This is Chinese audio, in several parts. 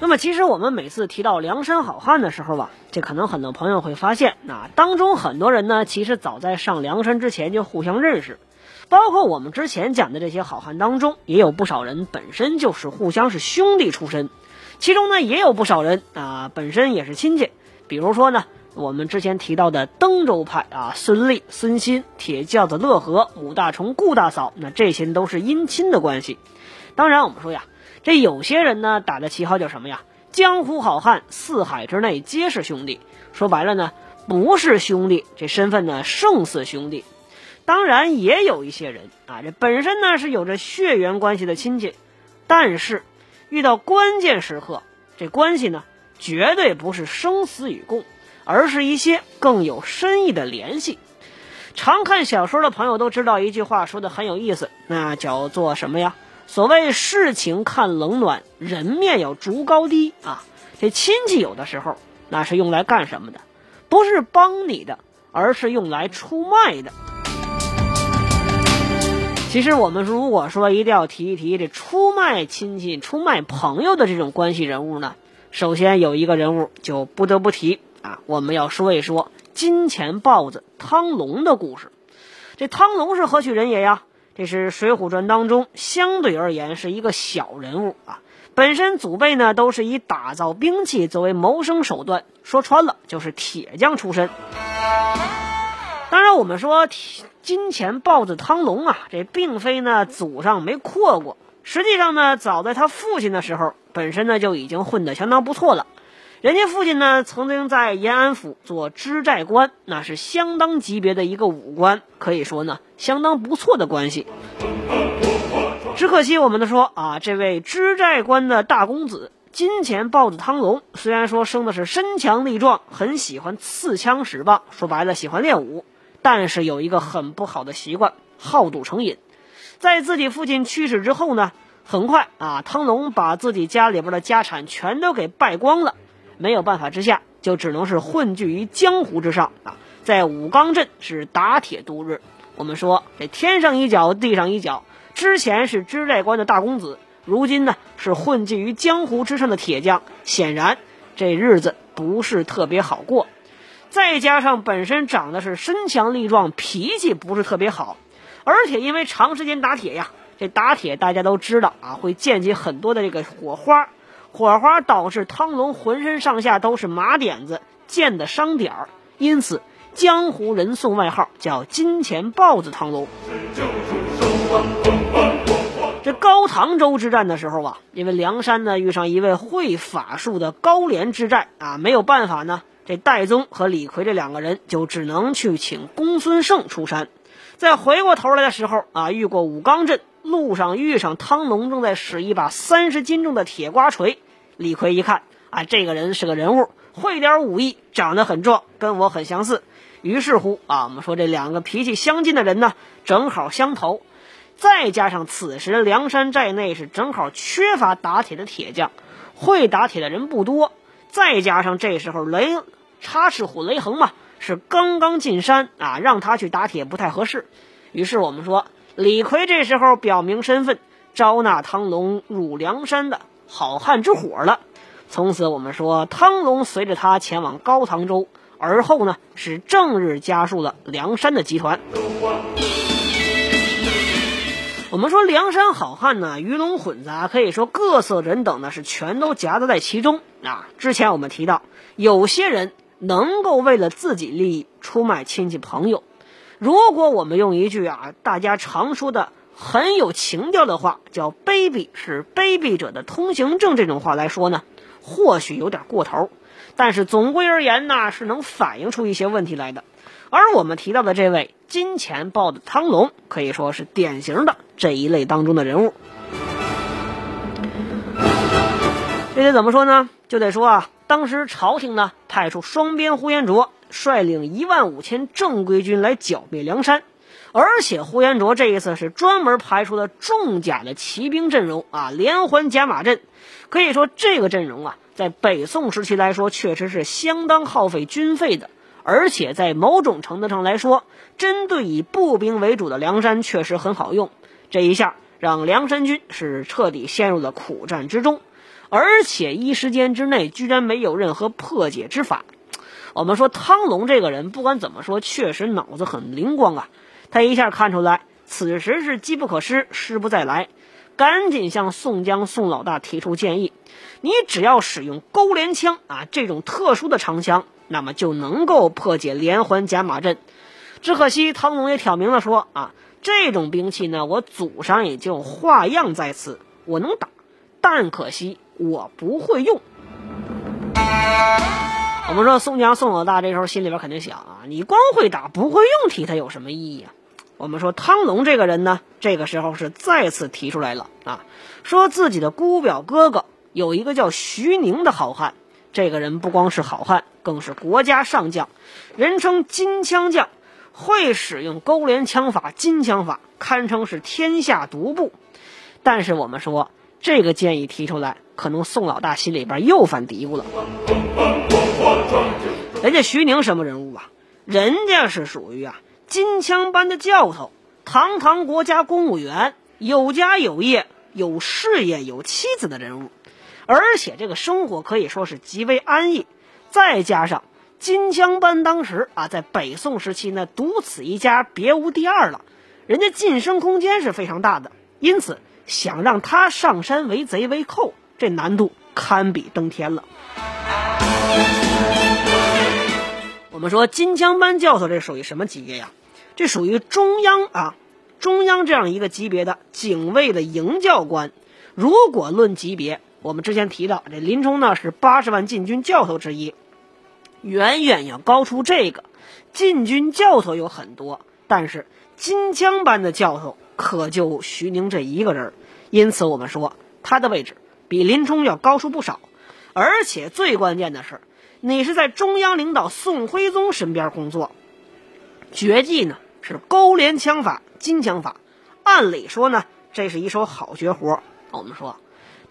那么，其实我们每次提到梁山好汉的时候吧，这可能很多朋友会发现，那当中很多人呢，其实早在上梁山之前就互相认识，包括我们之前讲的这些好汉当中，也有不少人本身就是互相是兄弟出身，其中呢，也有不少人啊，本身也是亲戚，比如说呢，我们之前提到的登州派啊，孙立、孙新、铁轿子乐和、武大虫、顾大嫂，那这些都是姻亲的关系。当然，我们说呀。这有些人呢，打的旗号叫什么呀？江湖好汉，四海之内皆是兄弟。说白了呢，不是兄弟，这身份呢胜似兄弟。当然，也有一些人啊，这本身呢是有着血缘关系的亲戚，但是遇到关键时刻，这关系呢绝对不是生死与共，而是一些更有深意的联系。常看小说的朋友都知道一句话，说的很有意思，那叫做什么呀？所谓事情看冷暖，人面要逐高低啊！这亲戚有的时候那是用来干什么的？不是帮你的，而是用来出卖的。其实我们如果说一定要提一提这出卖亲戚、出卖朋友的这种关系人物呢，首先有一个人物就不得不提啊，我们要说一说金钱豹子汤龙的故事。这汤龙是何许人也呀？这是《水浒传》当中相对而言是一个小人物啊，本身祖辈呢都是以打造兵器作为谋生手段，说穿了就是铁匠出身。当然，我们说金钱豹子汤龙啊，这并非呢祖上没阔过，实际上呢，早在他父亲的时候，本身呢就已经混得相当不错了。人家父亲呢，曾经在延安府做知寨官，那是相当级别的一个武官，可以说呢，相当不错的关系。只可惜我们的说啊，这位知寨官的大公子金钱豹子汤龙，虽然说生的是身强力壮，很喜欢刺枪使棒，说白了喜欢练武，但是有一个很不好的习惯，好赌成瘾。在自己父亲去世之后呢，很快啊，汤龙把自己家里边的家产全都给败光了。没有办法之下，就只能是混迹于江湖之上啊，在武冈镇是打铁度日。我们说这天上一脚地上一脚，之前是知寨官的大公子，如今呢是混迹于江湖之上的铁匠，显然这日子不是特别好过。再加上本身长得是身强力壮，脾气不是特别好，而且因为长时间打铁呀，这打铁大家都知道啊，会溅起很多的这个火花。火花导致汤龙浑身上下都是麻点子，溅的伤点儿，因此江湖人送外号叫“金钱豹子汤龙”。这高唐州之战的时候啊，因为梁山呢遇上一位会法术的高廉之寨啊，没有办法呢，这戴宗和李逵这两个人就只能去请公孙胜出山。再回过头来的时候啊，遇过武冈镇。路上遇上汤龙，正在使一把三十斤重的铁瓜锤。李逵一看，啊，这个人是个人物，会点武艺，长得很壮，跟我很相似。于是乎，啊，我们说这两个脾气相近的人呢，正好相投。再加上此时梁山寨内是正好缺乏打铁的铁匠，会打铁的人不多。再加上这时候雷插翅虎雷横嘛，是刚刚进山啊，让他去打铁不太合适。于是我们说。李逵这时候表明身份，招纳汤龙入梁山的好汉之伙了。从此，我们说汤龙随着他前往高唐州，而后呢是正日加入了梁山的集团。我们说梁山好汉呢鱼龙混杂，可以说各色人等呢是全都夹杂在其中啊。之前我们提到，有些人能够为了自己利益出卖亲戚朋友。如果我们用一句啊，大家常说的很有情调的话，叫“卑鄙是卑鄙者的通行证”这种话来说呢，或许有点过头，但是总归而言呢，是能反映出一些问题来的。而我们提到的这位金钱豹的汤龙，可以说是典型的这一类当中的人物。这得怎么说呢？就得说啊，当时朝廷呢派出双边呼延灼率领一万五千正规军来剿灭梁山，而且呼延灼这一次是专门排出了重甲的骑兵阵容啊，连环甲马阵，可以说这个阵容啊，在北宋时期来说确实是相当耗费军费的。而且在某种程度上来说，针对以步兵为主的梁山确实很好用。这一下让梁山军是彻底陷入了苦战之中，而且一时间之内居然没有任何破解之法。我们说汤龙这个人，不管怎么说，确实脑子很灵光啊。他一下看出来，此时是机不可失，失不再来，赶紧向宋江宋老大提出建议：你只要使用钩镰枪啊，这种特殊的长枪。那么就能够破解连环甲马阵，只可惜汤龙也挑明了说啊，这种兵器呢，我祖上也就画样在此，我能打，但可惜我不会用。我们说宋江宋老大这时候心里边肯定想啊，你光会打不会用，提他有什么意义啊？我们说汤龙这个人呢，这个时候是再次提出来了啊，说自己的姑表哥哥有一个叫徐宁的好汉。这个人不光是好汉，更是国家上将，人称金枪将，会使用勾连枪法、金枪法，堪称是天下独步。但是我们说这个建议提出来，可能宋老大心里边又犯嘀咕了。人家徐宁什么人物啊？人家是属于啊金枪班的教头，堂堂国家公务员，有家有业、有事业、有妻子的人物。而且这个生活可以说是极为安逸，再加上金枪班当时啊，在北宋时期呢，独此一家，别无第二了。人家晋升空间是非常大的，因此想让他上山为贼为寇，这难度堪比登天了。我们说金枪班教头这属于什么级别呀？这属于中央啊，中央这样一个级别的警卫的营教官。如果论级别，我们之前提到，这林冲呢是八十万禁军教头之一，远远要高出这个。禁军教头有很多，但是金枪班的教头可就徐宁这一个人，因此我们说他的位置比林冲要高出不少。而且最关键的是，你是在中央领导宋徽宗身边工作，绝技呢是勾连枪法、金枪法。按理说呢，这是一手好绝活。我们说。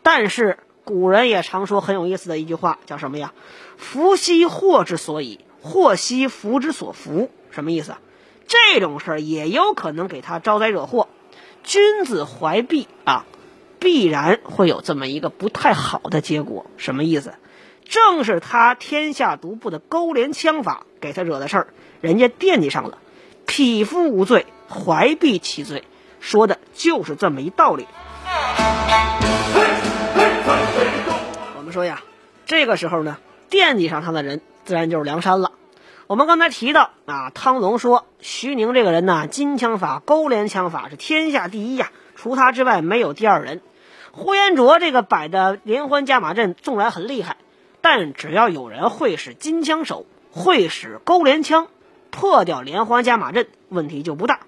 但是古人也常说很有意思的一句话，叫什么呀？“福兮祸之所以，祸兮福之所伏。”什么意思？这种事儿也有可能给他招灾惹祸。君子怀璧啊，必然会有这么一个不太好的结果。什么意思？正是他天下独步的勾连枪法给他惹的事儿，人家惦记上了。匹夫无罪，怀璧其罪，说的就是这么一道理。我们说呀，这个时候呢，惦记上他的人自然就是梁山了。我们刚才提到啊，汤龙说徐宁这个人呢，金枪法、勾连枪法是天下第一呀，除他之外没有第二人。呼延灼这个摆的连环加马阵纵然很厉害，但只要有人会使金枪手，会使钩镰枪，破掉连环加马阵，问题就不大。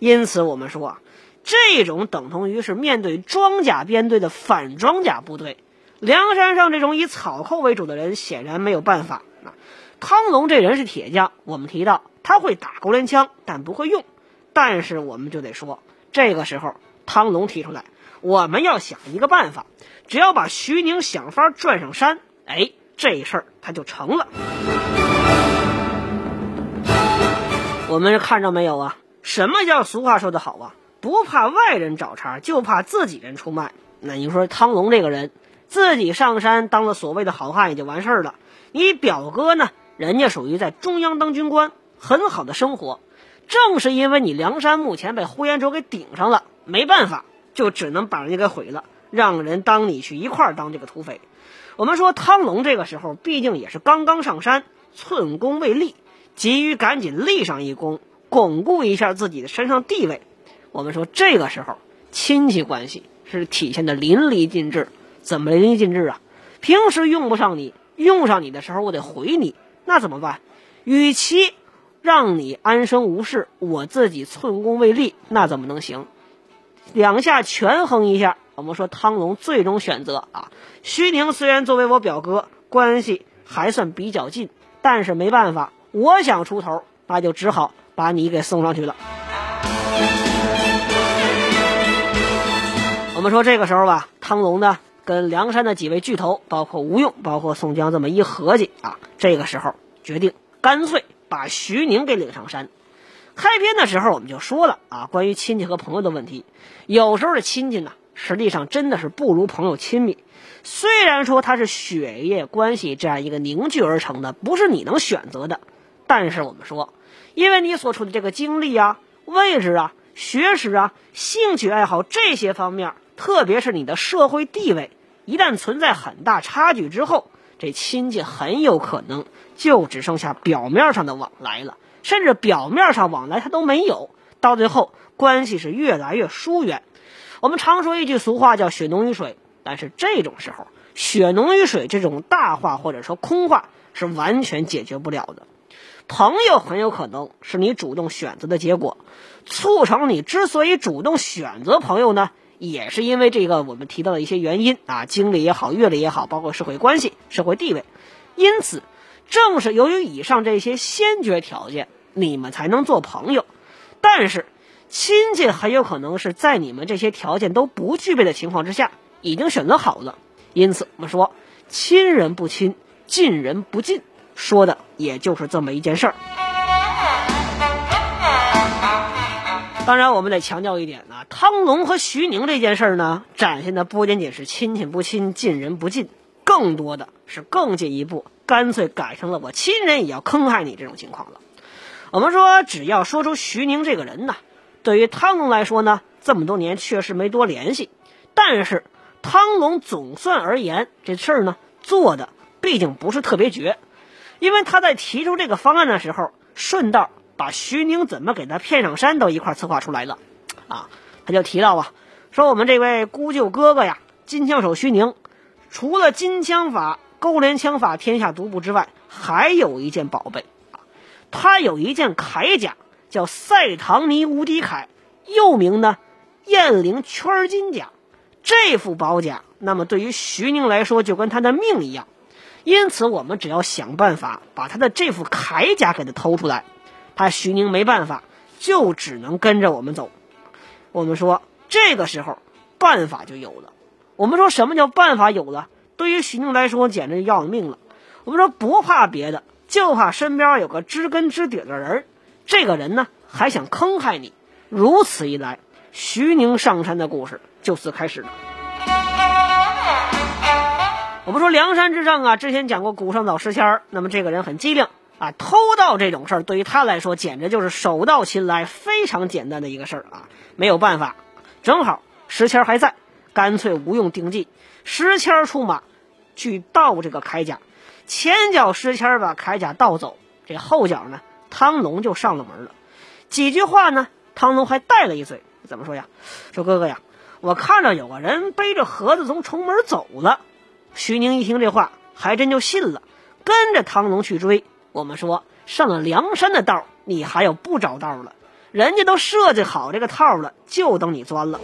因此，我们说啊。这种等同于是面对装甲编队的反装甲部队，梁山上这种以草寇为主的人显然没有办法。啊，汤龙这人是铁匠，我们提到他会打钩镰枪，但不会用。但是我们就得说，这个时候汤龙提出来，我们要想一个办法，只要把徐宁想法转上山，哎，这事儿他就成了。我们看着没有啊？什么叫俗话说得好啊？不怕外人找茬，就怕自己人出卖。那你说汤龙这个人，自己上山当了所谓的好汉也就完事儿了。你表哥呢？人家属于在中央当军官，很好的生活。正是因为你梁山目前被呼延灼给顶上了，没办法，就只能把人家给毁了，让人当你去一块儿当这个土匪。我们说汤龙这个时候毕竟也是刚刚上山，寸功未立，急于赶紧立上一功，巩固一下自己的身上地位。我们说这个时候亲戚关系是体现的淋漓尽致，怎么淋漓尽致啊？平时用不上你，用上你的时候我得回你，那怎么办？与其让你安生无事，我自己寸功未立，那怎么能行？两下权衡一下，我们说汤龙最终选择啊，徐宁虽然作为我表哥，关系还算比较近，但是没办法，我想出头，那就只好把你给送上去了。我们说这个时候吧，汤龙呢跟梁山的几位巨头，包括吴用，包括宋江，这么一合计啊，这个时候决定干脆把徐宁给领上山。开篇的时候我们就说了啊，关于亲戚和朋友的问题，有时候的亲戚呢，实际上真的是不如朋友亲密。虽然说它是血液关系这样一个凝聚而成的，不是你能选择的，但是我们说，因为你所处的这个经历啊、位置啊、学识啊、兴趣爱好这些方面，特别是你的社会地位，一旦存在很大差距之后，这亲戚很有可能就只剩下表面上的往来了。甚至表面上往来他都没有，到最后关系是越来越疏远。我们常说一句俗话叫“血浓于水”，但是这种时候“血浓于水”这种大话或者说空话是完全解决不了的。朋友很有可能是你主动选择的结果，促成你之所以主动选择朋友呢，也是因为这个我们提到的一些原因啊，经历也好，阅历也好，包括社会关系、社会地位，因此。正是由于以上这些先决条件，你们才能做朋友。但是，亲戚很有可能是在你们这些条件都不具备的情况之下，已经选择好了。因此，我们说亲人不亲，近人不近，说的也就是这么一件事儿。当然，我们得强调一点啊，汤龙和徐宁这件事儿呢，展现的不仅仅是亲戚不亲，近人不近，更多的是更进一步。干脆改成了我亲人也要坑害你这种情况了。我们说，只要说出徐宁这个人呢，对于汤龙来说呢，这么多年确实没多联系。但是汤龙总算而言，这事儿呢做的毕竟不是特别绝，因为他在提出这个方案的时候，顺道把徐宁怎么给他骗上山都一块策划出来了。啊，他就提到啊，说我们这位姑舅哥哥呀，金枪手徐宁，除了金枪法。勾连枪法天下独步之外，还有一件宝贝啊，他有一件铠甲，叫赛唐尼无敌铠，又名呢燕翎圈金甲。这副宝甲，那么对于徐宁来说，就跟他的命一样。因此，我们只要想办法把他的这副铠甲给他偷出来，他徐宁没办法，就只能跟着我们走。我们说，这个时候办法就有了。我们说什么叫办法有了？对于徐宁来说，简直要命了。我们说不怕别的，就怕身边有个知根知底的人儿。这个人呢，还想坑害你。如此一来，徐宁上山的故事就此开始了。我们说梁山之上啊，之前讲过古上早石谦儿，那么这个人很机灵啊，偷盗这种事儿对于他来说，简直就是手到擒来，非常简单的一个事儿啊。没有办法，正好石谦还在，干脆无用定计，石谦出马。去盗这个铠甲，前脚石谦把铠甲盗走，这后脚呢，汤龙就上了门了。几句话呢，汤龙还带了一嘴，怎么说呀？说哥哥呀，我看着有个人背着盒子从城门走了。徐宁一听这话，还真就信了，跟着汤龙去追。我们说上了梁山的道，你还有不着道了？人家都设计好这个套了，就等你钻了。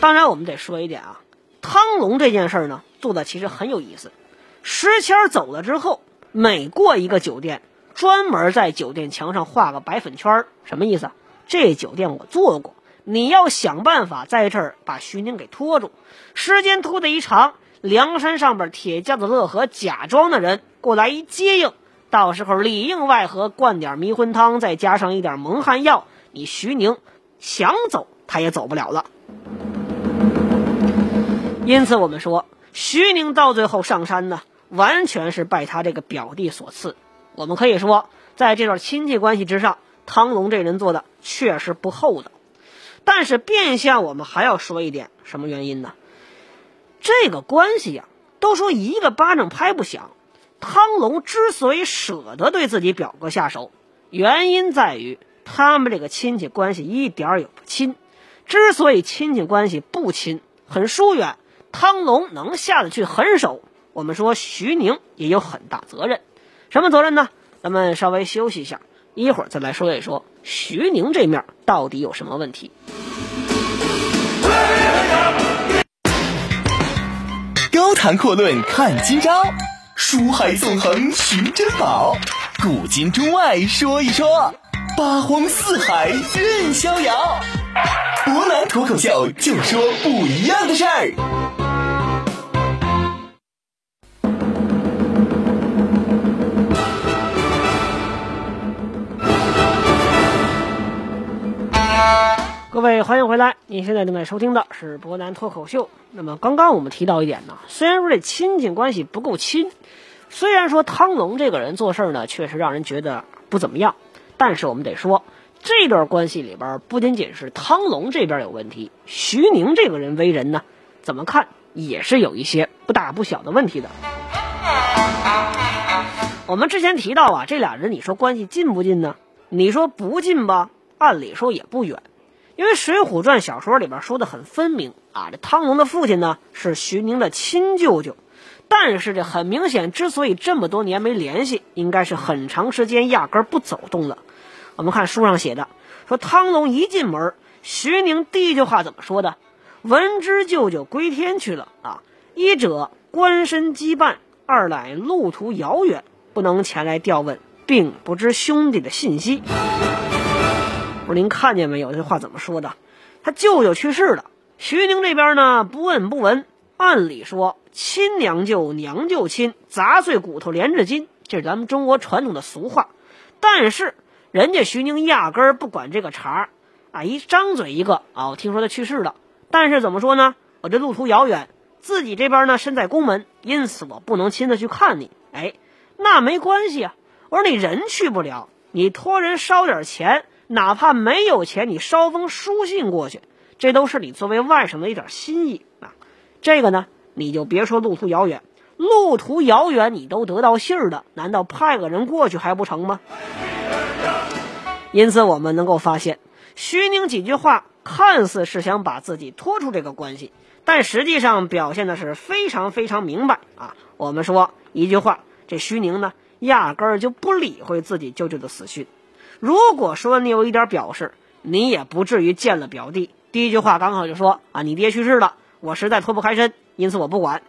当然，我们得说一点啊。汤龙这件事呢，做的其实很有意思。石谦走了之后，每过一个酒店，专门在酒店墙上画个白粉圈什么意思？这酒店我做过，你要想办法在这儿把徐宁给拖住。时间拖得一长，梁山上边铁架子乐和假装的人过来一接应，到时候里应外合，灌点迷魂汤，再加上一点蒙汗药，你徐宁想走他也走不了了。因此，我们说徐宁到最后上山呢，完全是拜他这个表弟所赐。我们可以说，在这段亲戚关系之上，汤龙这人做的确实不厚道。但是，变相我们还要说一点，什么原因呢？这个关系呀，都说一个巴掌拍不响。汤龙之所以舍得对自己表哥下手，原因在于他们这个亲戚关系一点也不亲。之所以亲戚关系不亲，很疏远。汤龙能下得去狠手，我们说徐宁也有很大责任。什么责任呢？咱们稍微休息一下，一会儿再来说一说徐宁这面到底有什么问题。高谈阔论看今朝，书海纵横寻珍宝，古今中外说一说，八荒四海任逍遥。湖南脱口秀就说不一样的事儿。各位，欢迎回来！您现在正在收听的是博南脱口秀。那么，刚刚我们提到一点呢，虽然说这亲戚关系不够亲，虽然说汤龙这个人做事呢，确实让人觉得不怎么样，但是我们得说，这段关系里边不仅仅是汤龙这边有问题，徐宁这个人为人呢，怎么看也是有一些不大不小的问题的。我们之前提到啊，这俩人你说关系近不近呢？你说不近吧，按理说也不远。因为《水浒传》小说里边说的很分明啊，这汤龙的父亲呢是徐宁的亲舅舅，但是这很明显，之所以这么多年没联系，应该是很长时间压根不走动了。我们看书上写的，说汤龙一进门，徐宁第一句话怎么说的？闻知舅舅归天去了啊，一者官身羁绊，二来路途遥远，不能前来调问，并不知兄弟的信息。不是您看见没有？这话怎么说的？他舅舅去世了，徐宁这边呢不问不闻。按理说，亲娘舅、娘舅亲，砸碎骨头连着筋，这是咱们中国传统的俗话。但是人家徐宁压根儿不管这个茬儿啊！一张嘴一个啊，我听说他去世了。但是怎么说呢？我这路途遥远，自己这边呢身在宫门，因此我不能亲自去看你。哎，那没关系啊！我说你人去不了，你托人捎点钱。哪怕没有钱，你捎封书信过去，这都是你作为外甥的一点心意啊。这个呢，你就别说路途遥远，路途遥远你都得到信儿的，难道派个人过去还不成吗？因此，我们能够发现，徐宁几句话看似是想把自己拖出这个关系，但实际上表现的是非常非常明白啊。我们说一句话，这徐宁呢，压根儿就不理会自己舅舅的死讯。如果说你有一点表示，你也不至于见了表弟，第一句话刚好就说啊，你爹去世了，我实在脱不开身，因此我不管。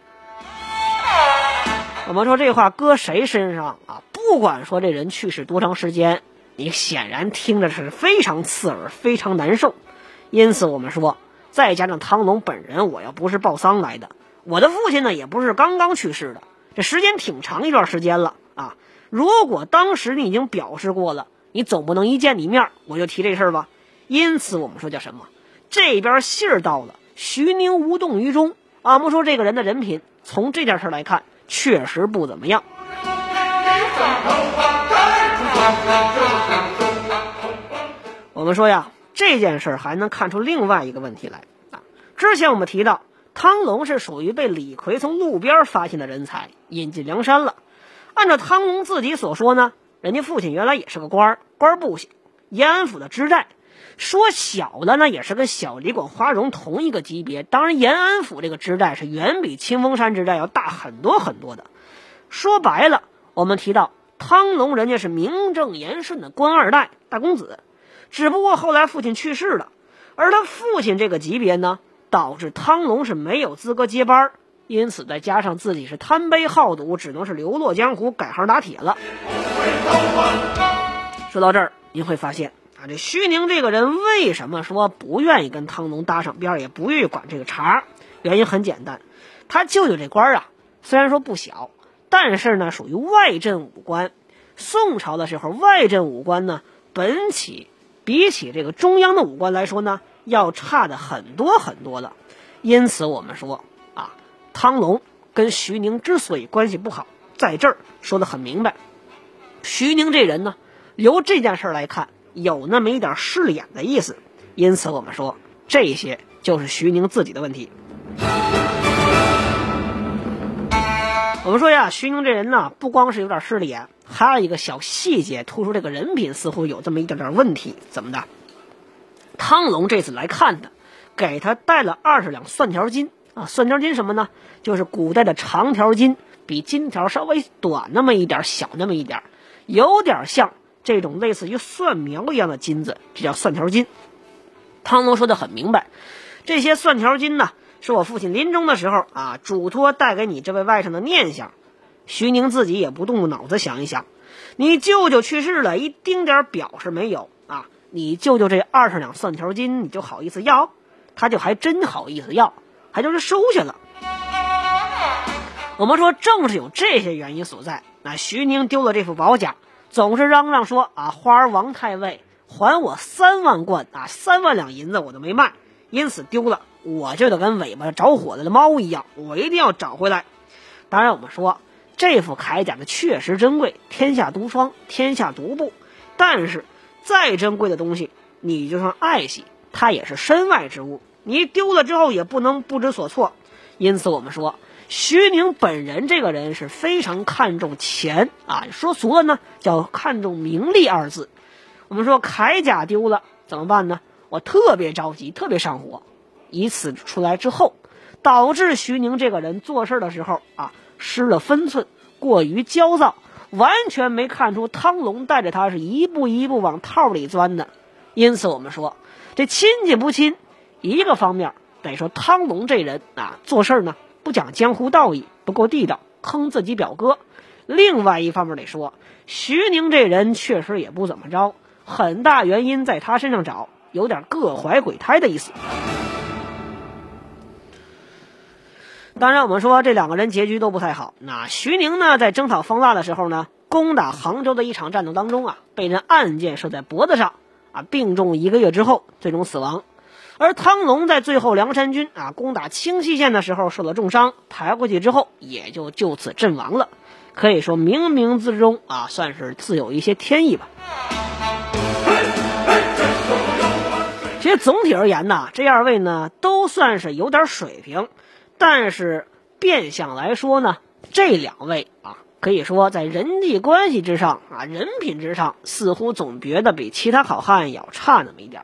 我们说这话搁谁身上啊？不管说这人去世多长时间，你显然听着是非常刺耳，非常难受。因此我们说，再加上汤龙本人，我要不是报丧来的，我的父亲呢也不是刚刚去世的，这时间挺长一段时间了啊。如果当时你已经表示过了。你总不能一见你面我就提这事儿吧？因此我们说叫什么？这边信儿到了，徐宁无动于衷。俺们说这个人的人品，从这件事来看，确实不怎么样。我们说呀，这件事还能看出另外一个问题来啊。之前我们提到，汤龙是属于被李逵从路边发现的人才，引进梁山了。按照汤龙自己所说呢。人家父亲原来也是个官儿，官不小，延安府的知寨。说小的呢，也是跟小李广花荣同一个级别。当然，延安府这个知寨是远比清风山知寨要大很多很多的。说白了，我们提到汤龙，人家是名正言顺的官二代、大公子。只不过后来父亲去世了，而他父亲这个级别呢，导致汤龙是没有资格接班。因此，再加上自己是贪杯好赌，只能是流落江湖，改行打铁了。说到这儿，您会发现啊，这徐宁这个人为什么说不愿意跟汤龙搭上边，也不愿意管这个茬？原因很简单，他舅舅这官啊，虽然说不小，但是呢，属于外镇武官。宋朝的时候，外镇武官呢，本起比起这个中央的武官来说呢，要差的很多很多的。因此，我们说。汤龙跟徐宁之所以关系不好，在这儿说的很明白。徐宁这人呢，由这件事来看，有那么一点失脸的意思。因此，我们说这些就是徐宁自己的问题。我们说呀，徐宁这人呢，不光是有点失脸，还有一个小细节突出这个人品似乎有这么一点点问题。怎么的？汤龙这次来看他，给他带了二十两蒜条金。啊，蒜条金什么呢？就是古代的长条金，比金条稍微短那么一点，小那么一点，有点像这种类似于蒜苗一样的金子，这叫蒜条金。汤龙说的很明白，这些蒜条金呢，是我父亲临终的时候啊，嘱托带给你这位外甥的念想。徐宁自己也不动动脑子想一想，你舅舅去世了，一丁点表示没有啊？你舅舅这二十两蒜条金，你就好意思要？他就还真好意思要，还就是收下了。我们说，正是有这些原因所在，那徐宁丢了这副宝甲，总是嚷嚷说啊，花儿王太尉还我三万贯啊，三万两银子我都没卖，因此丢了，我就得跟尾巴着火了的猫一样，我一定要找回来。当然，我们说。这副铠甲的确实珍贵，天下独双，天下独步。但是，再珍贵的东西，你就算爱惜，它也是身外之物。你丢了之后，也不能不知所措。因此，我们说，徐宁本人这个人是非常看重钱啊，说俗了呢，叫看重名利二字。我们说铠甲丢了怎么办呢？我特别着急，特别上火。以此出来之后，导致徐宁这个人做事的时候啊。失了分寸，过于焦躁，完全没看出汤龙带着他是一步一步往套里钻的。因此，我们说这亲戚不亲，一个方面得说汤龙这人啊，做事呢不讲江湖道义，不够地道，坑自己表哥；另外一方面得说徐宁这人确实也不怎么着，很大原因在他身上找，有点各怀鬼胎的意思。当然，我们说这两个人结局都不太好。那徐宁呢，在征讨方腊的时候呢，攻打杭州的一场战斗当中啊，被人暗箭射在脖子上，啊，病重一个月之后，最终死亡。而汤龙在最后梁山军啊攻打清溪县的时候受了重伤，抬过去之后也就就此阵亡了。可以说冥冥之中啊，算是自有一些天意吧。其实总体而言呢，这二位呢都算是有点水平。但是变相来说呢，这两位啊，可以说在人际关系之上啊，人品之上，似乎总觉得比其他好汉要差那么一点，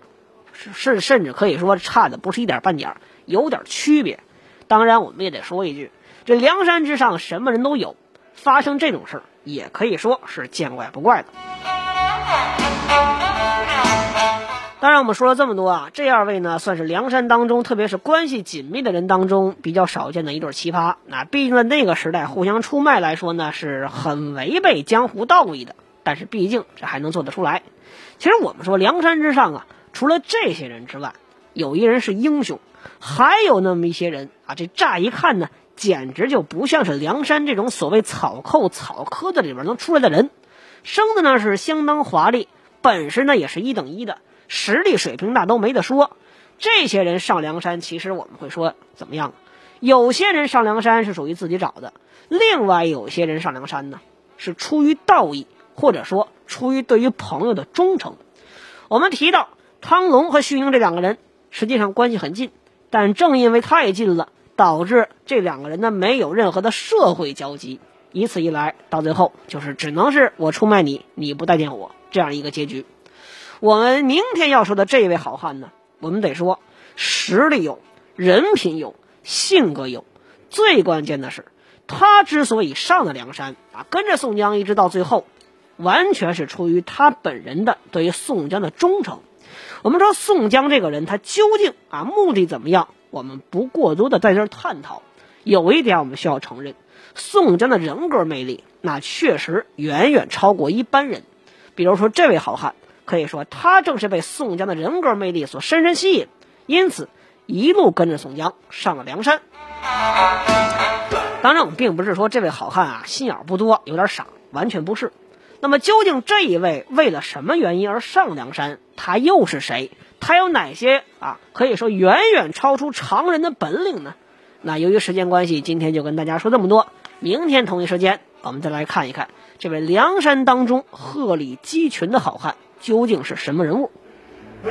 甚甚至可以说差的不是一点半点，有点区别。当然，我们也得说一句，这梁山之上什么人都有，发生这种事儿也可以说是见怪不怪的。当然，我们说了这么多啊，这二位呢，算是梁山当中，特别是关系紧密的人当中比较少见的一对奇葩。那毕竟在那个时代，互相出卖来说呢，是很违背江湖道义的。但是毕竟这还能做得出来。其实我们说梁山之上啊，除了这些人之外，有一人是英雄，还有那么一些人啊，这乍一看呢，简直就不像是梁山这种所谓草寇草科的里边能出来的人，生的呢是相当华丽，本事呢也是一等一的。实力水平那都没得说，这些人上梁山，其实我们会说怎么样？有些人上梁山是属于自己找的，另外有些人上梁山呢，是出于道义，或者说出于对于朋友的忠诚。我们提到汤龙和徐宁这两个人，实际上关系很近，但正因为太近了，导致这两个人呢没有任何的社会交集，以此一来，到最后就是只能是我出卖你，你不待见我这样一个结局。我们明天要说的这位好汉呢，我们得说实力有，人品有，性格有，最关键的是，他之所以上了梁山啊，跟着宋江一直到最后，完全是出于他本人的对于宋江的忠诚。我们说宋江这个人，他究竟啊目的怎么样？我们不过多的在这儿探讨。有一点我们需要承认，宋江的人格魅力，那确实远远超过一般人。比如说这位好汉。可以说，他正是被宋江的人格魅力所深深吸引，因此一路跟着宋江上了梁山。当然，我们并不是说这位好汉啊心眼不多，有点傻，完全不是。那么，究竟这一位为了什么原因而上梁山？他又是谁？他有哪些啊？可以说远远超出常人的本领呢？那由于时间关系，今天就跟大家说这么多。明天同一时间，我们再来看一看这位梁山当中鹤立鸡群的好汉。究竟是什么人物？大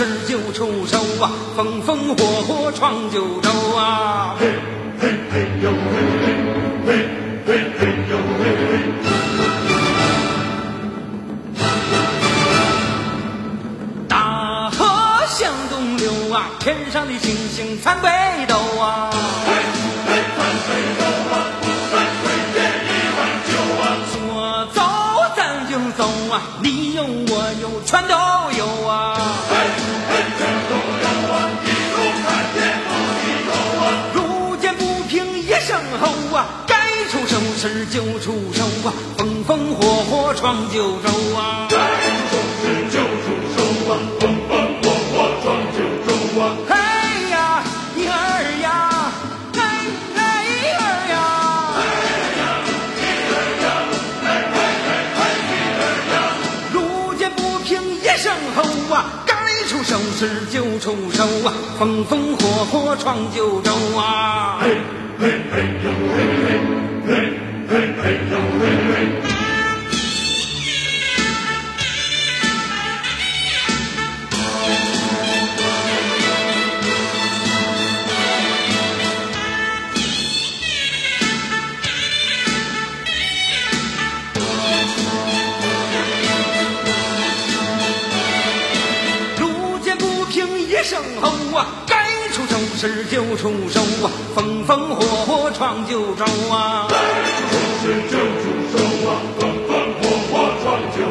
事就出手啊，风风火火闯九州啊。嘿嘿嘿呦嘿嘿，嘿嘿嘿呦嘿嘿。大河向东流啊，天上的星星参北斗啊。说走咱就走啊，你有我有全都有时就出手啊，风风火火闯九州啊。事就出手啊，风风火火闯九州啊。哎呀，一儿呀，哎哎一儿呀，路见不平一声吼啊，该出手时就出手啊，风风火火闯九州啊。嘿嘿嘿呦嘿嘿，嘿嘿嘿呦嘿嘿。路见不平一声吼啊，事就出手啊，风风火火闯九州啊。事就出手啊，风风火火闯九。